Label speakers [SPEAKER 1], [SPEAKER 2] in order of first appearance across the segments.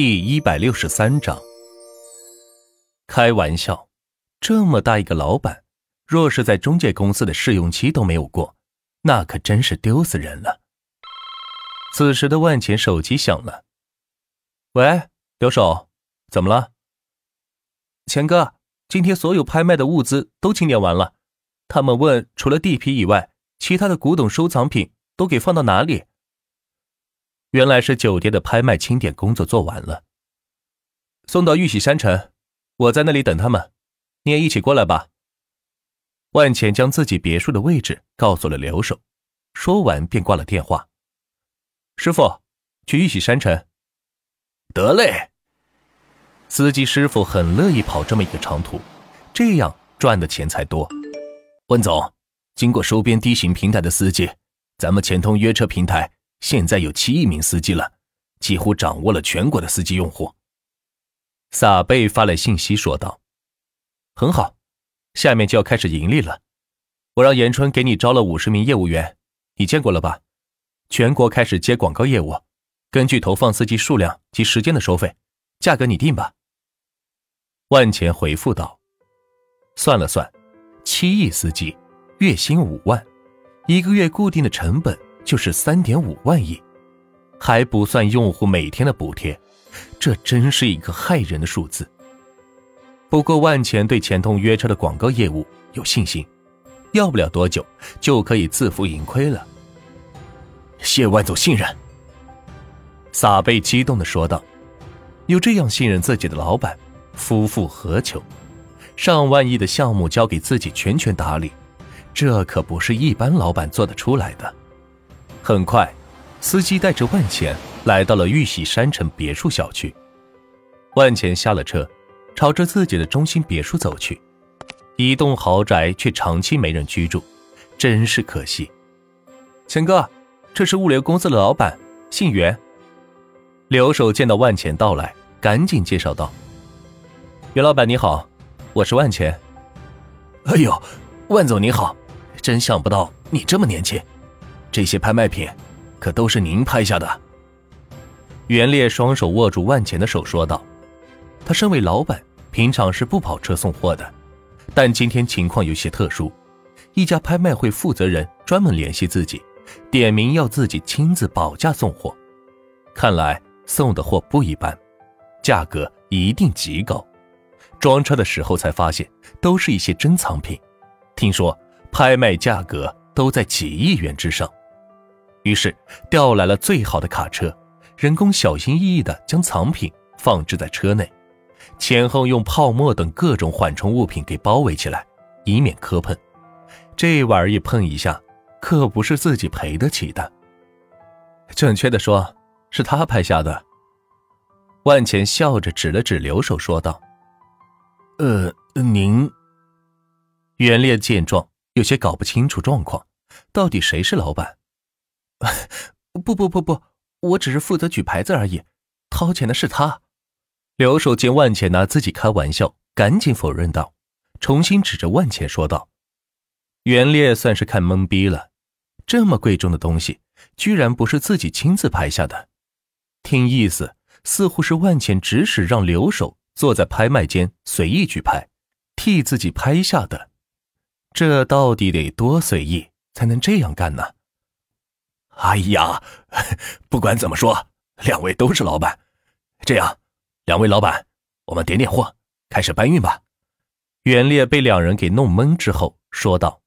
[SPEAKER 1] 第一百六十三章。开玩笑，这么大一个老板，若是在中介公司的试用期都没有过，那可真是丢死人了。此时的万钱手机响了，喂，刘守，怎么了？
[SPEAKER 2] 钱哥，今天所有拍卖的物资都清点完了，他们问除了地皮以外，其他的古董收藏品都给放到哪里？
[SPEAKER 1] 原来是酒店的拍卖清点工作做完了，
[SPEAKER 2] 送到玉玺山城，我在那里等他们，你也一起过来吧。
[SPEAKER 1] 万钱将自己别墅的位置告诉了刘守，说完便挂了电话。
[SPEAKER 2] 师傅，去玉玺山城。
[SPEAKER 3] 得嘞。
[SPEAKER 1] 司机师傅很乐意跑这么一个长途，这样赚的钱才多。
[SPEAKER 3] 温总，经过收编 D 型平台的司机，咱们钱通约车平台。现在有七亿名司机了，几乎掌握了全国的司机用户。
[SPEAKER 1] 撒贝发来信息说道：“
[SPEAKER 2] 很好，下面就要开始盈利了。我让严春给你招了五十名业务员，你见过了吧？全国开始接广告业务，根据投放司机数量及时间的收费，价格你定吧。”
[SPEAKER 1] 万钱回复道：“算了算，七亿司机，月薪五万，一个月固定的成本。”就是三点五万亿，还不算用户每天的补贴，这真是一个骇人的数字。不过万钱对钱通约车的广告业务有信心，要不了多久就可以自负盈亏了。
[SPEAKER 3] 谢万总信任，
[SPEAKER 1] 撒贝激动的说道：“有这样信任自己的老板，夫复何求？上万亿的项目交给自己全权打理，这可不是一般老板做得出来的。”很快，司机带着万钱来到了玉玺山城别墅小区。万钱下了车，朝着自己的中心别墅走去。一栋豪宅却长期没人居住，真是可惜。
[SPEAKER 2] 钱哥，这是物流公司的老板，姓袁。
[SPEAKER 1] 刘守见到万钱到来，赶紧介绍道：“
[SPEAKER 2] 袁老板你好，我是万钱。”
[SPEAKER 3] 哎呦，万总你好，真想不到你这么年轻。这些拍卖品，可都是您拍下的。
[SPEAKER 1] 袁烈双手握住万钱的手说道：“他身为老板，平常是不跑车送货的，但今天情况有些特殊，一家拍卖会负责人专门联系自己，点名要自己亲自保价送货。看来送的货不一般，价格一定极高。装车的时候才发现，都是一些珍藏品，听说拍卖价格都在几亿元之上。”于是调来了最好的卡车，人工小心翼翼地将藏品放置在车内，前后用泡沫等各种缓冲物品给包围起来，以免磕碰。这玩意儿一碰一下，可不是自己赔得起的。
[SPEAKER 2] 准确的说，是他拍下的。
[SPEAKER 1] 万钱笑着指了指留守，说道：“
[SPEAKER 3] 呃，您。”
[SPEAKER 1] 袁烈见状，有些搞不清楚状况，到底谁是老板？
[SPEAKER 2] 不不不不，我只是负责举牌子而已，掏钱的是他。
[SPEAKER 1] 刘守见万钱拿自己开玩笑，赶紧否认道，重新指着万钱说道：“袁烈算是看懵逼了，这么贵重的东西，居然不是自己亲自拍下的。听意思，似乎是万钱指使让刘守坐在拍卖间随意举拍，替自己拍下的。这到底得多随意才能这样干呢？”
[SPEAKER 3] 哎呀，不管怎么说，两位都是老板。这样，两位老板，我们点点货，开始搬运吧。
[SPEAKER 1] 袁烈被两人给弄懵之后，说道：“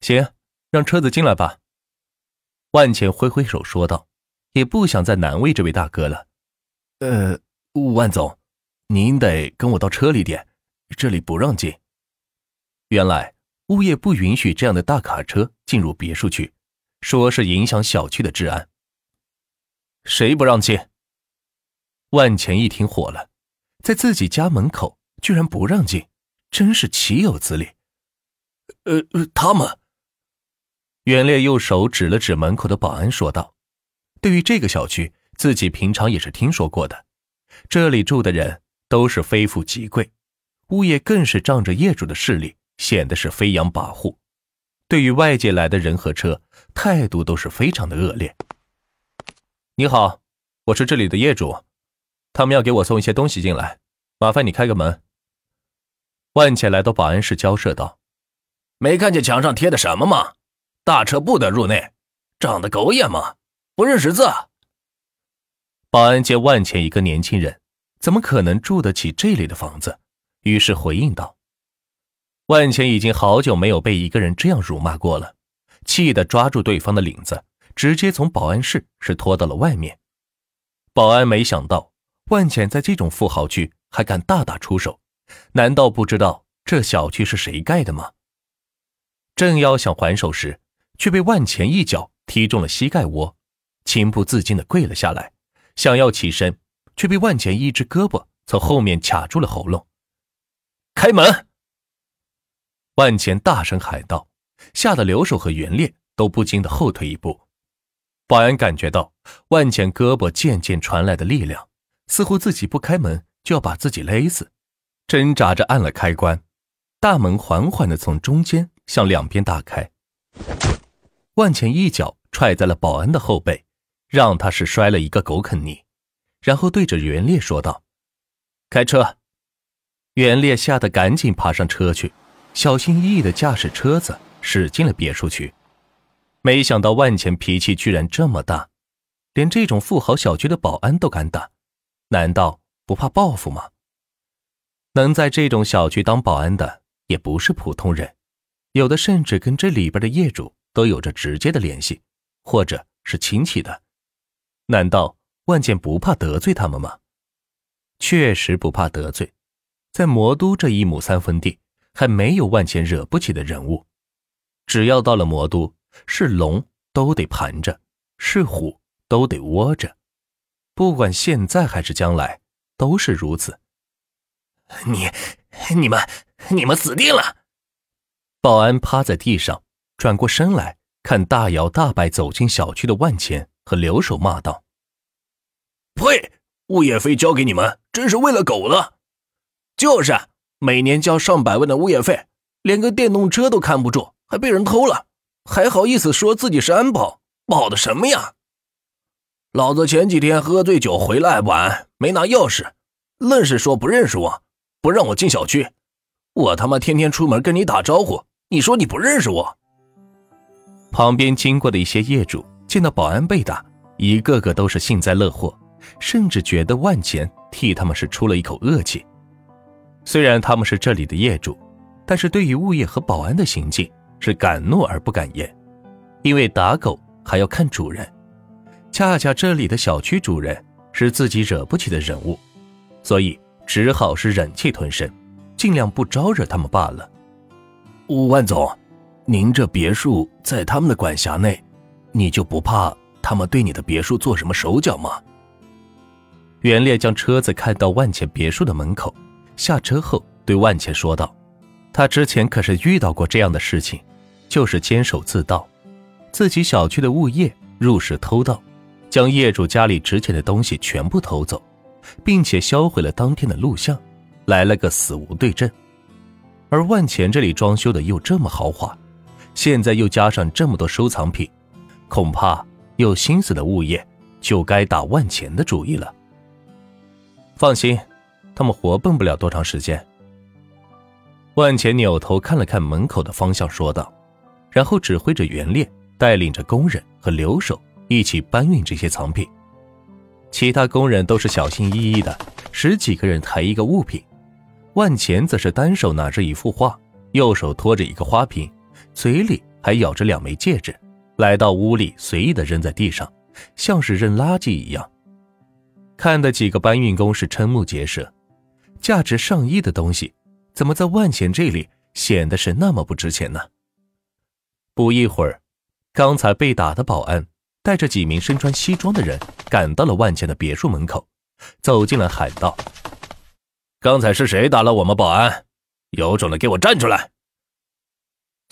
[SPEAKER 2] 行，让车子进来吧。”
[SPEAKER 1] 万钱挥挥手说道：“也不想再难为这位大哥了。”
[SPEAKER 3] 呃，万总，您得跟我到车里点，这里不让进。
[SPEAKER 1] 原来物业不允许这样的大卡车进入别墅区。说是影响小区的治安。
[SPEAKER 3] 谁不让进？
[SPEAKER 1] 万钱一听火了，在自己家门口居然不让进，真是岂有此理！
[SPEAKER 3] 呃，他们。
[SPEAKER 1] 袁烈用手指了指门口的保安，说道：“对于这个小区，自己平常也是听说过的，这里住的人都是非富即贵，物业更是仗着业主的势力，显得是飞扬跋扈。”对于外界来的人和车，态度都是非常的恶劣。
[SPEAKER 2] 你好，我是这里的业主。他们要给我送一些东西进来，麻烦你开个门。万茜来到保安室交涉道：“
[SPEAKER 3] 没看见墙上贴的什么吗？大车不得入内，长得狗眼吗？不认识字？”
[SPEAKER 2] 保安见万茜一个年轻人，怎么可能住得起这里的房子？于是回应道：“万茜已经好久没有被一个人这样辱骂过了，气得抓住对方的领子，直接从保安室是拖到了外面。”保安没想到万茜在这种富豪区还敢大打出手。难道不知道这小区是谁盖的吗？正要想还手时，却被万钱一脚踢中了膝盖窝，情不自禁的跪了下来，想要起身，却被万钱一只胳膊从后面卡住了喉咙。开门！万钱大声喊道，吓得刘守和袁烈都不禁的后退一步。保安感觉到万钱胳膊渐渐传来的力量，似乎自己不开门就要把自己勒死。挣扎着按了开关，大门缓缓的从中间向两边打开。万钱一脚踹在了保安的后背，让他是摔了一个狗啃泥，然后对着袁烈说道：“开车。”袁烈吓得赶紧爬上车去，小心翼翼的驾驶车子驶进了别墅区。没想到万钱脾气居然这么大，连这种富豪小区的保安都敢打，难道不怕报复吗？能在这种小区当保安的也不是普通人，有的甚至跟这里边的业主都有着直接的联系，或者是亲戚的。难道万剑不怕得罪他们吗？确实不怕得罪，在魔都这一亩三分地，还没有万剑惹不起的人物。只要到了魔都，是龙都得盘着，是虎都得窝着，不管现在还是将来，都是如此。
[SPEAKER 3] 你、你们、你们死定了！
[SPEAKER 2] 保安趴在地上，转过身来看大摇大摆走进小区的万钱和留守，骂道：“
[SPEAKER 3] 呸！物业费交给你们，真是喂了狗了！就是，每年交上百万的物业费，连个电动车都看不住，还被人偷了，还好意思说自己是安保？保的什么呀？老子前几天喝醉酒回来晚，没拿钥匙，愣是说不认识我。”不让我进小区，我他妈天天出门跟你打招呼，你说你不认识我？
[SPEAKER 2] 旁边经过的一些业主见到保安被打，一个个都是幸灾乐祸，甚至觉得万钱替他们是出了一口恶气。虽然他们是这里的业主，但是对于物业和保安的行径是敢怒而不敢言，因为打狗还要看主人，恰恰这里的小区主人是自己惹不起的人物，所以。只好是忍气吞声，尽量不招惹他们罢了。
[SPEAKER 3] 万总，您这别墅在他们的管辖内，你就不怕他们对你的别墅做什么手脚吗？
[SPEAKER 2] 袁烈将车子开到万茜别墅的门口，下车后对万茜说道：“他之前可是遇到过这样的事情，就是监守自盗，自己小区的物业入室偷盗，将业主家里值钱的东西全部偷走。”并且销毁了当天的录像，来了个死无对证。而万钱这里装修的又这么豪华，现在又加上这么多收藏品，恐怕有心思的物业就该打万钱的主意了。放心，他们活蹦不了多长时间。万钱扭头看了看门口的方向，说道，然后指挥着袁烈带领着工人和留守一起搬运这些藏品。其他工人都是小心翼翼的，十几个人抬一个物品，万钱则是单手拿着一幅画，右手托着一个花瓶，嘴里还咬着两枚戒指，来到屋里随意的扔在地上，像是扔垃圾一样。看的几个搬运工是瞠目结舌，价值上亿的东西，怎么在万钱这里显得是那么不值钱呢？不一会儿，刚才被打的保安。带着几名身穿西装的人赶到了万钱的别墅门口，走进来喊道：“
[SPEAKER 3] 刚才是谁打了我们保安？有种的给我站出来！”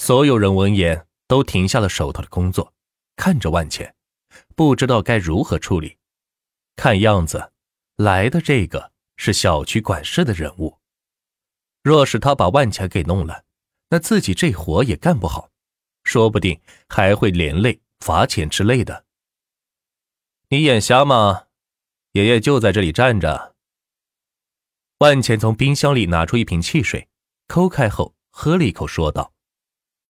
[SPEAKER 2] 所有人闻言都停下了手头的工作，看着万钱，不知道该如何处理。看样子，来的这个是小区管事的人物。若是他把万茜给弄了，那自己这活也干不好，说不定还会连累。罚钱之类的，你眼瞎吗？爷爷就在这里站着，
[SPEAKER 1] 万钱从冰箱里拿出一瓶汽水，抠开后喝了一口，说道：“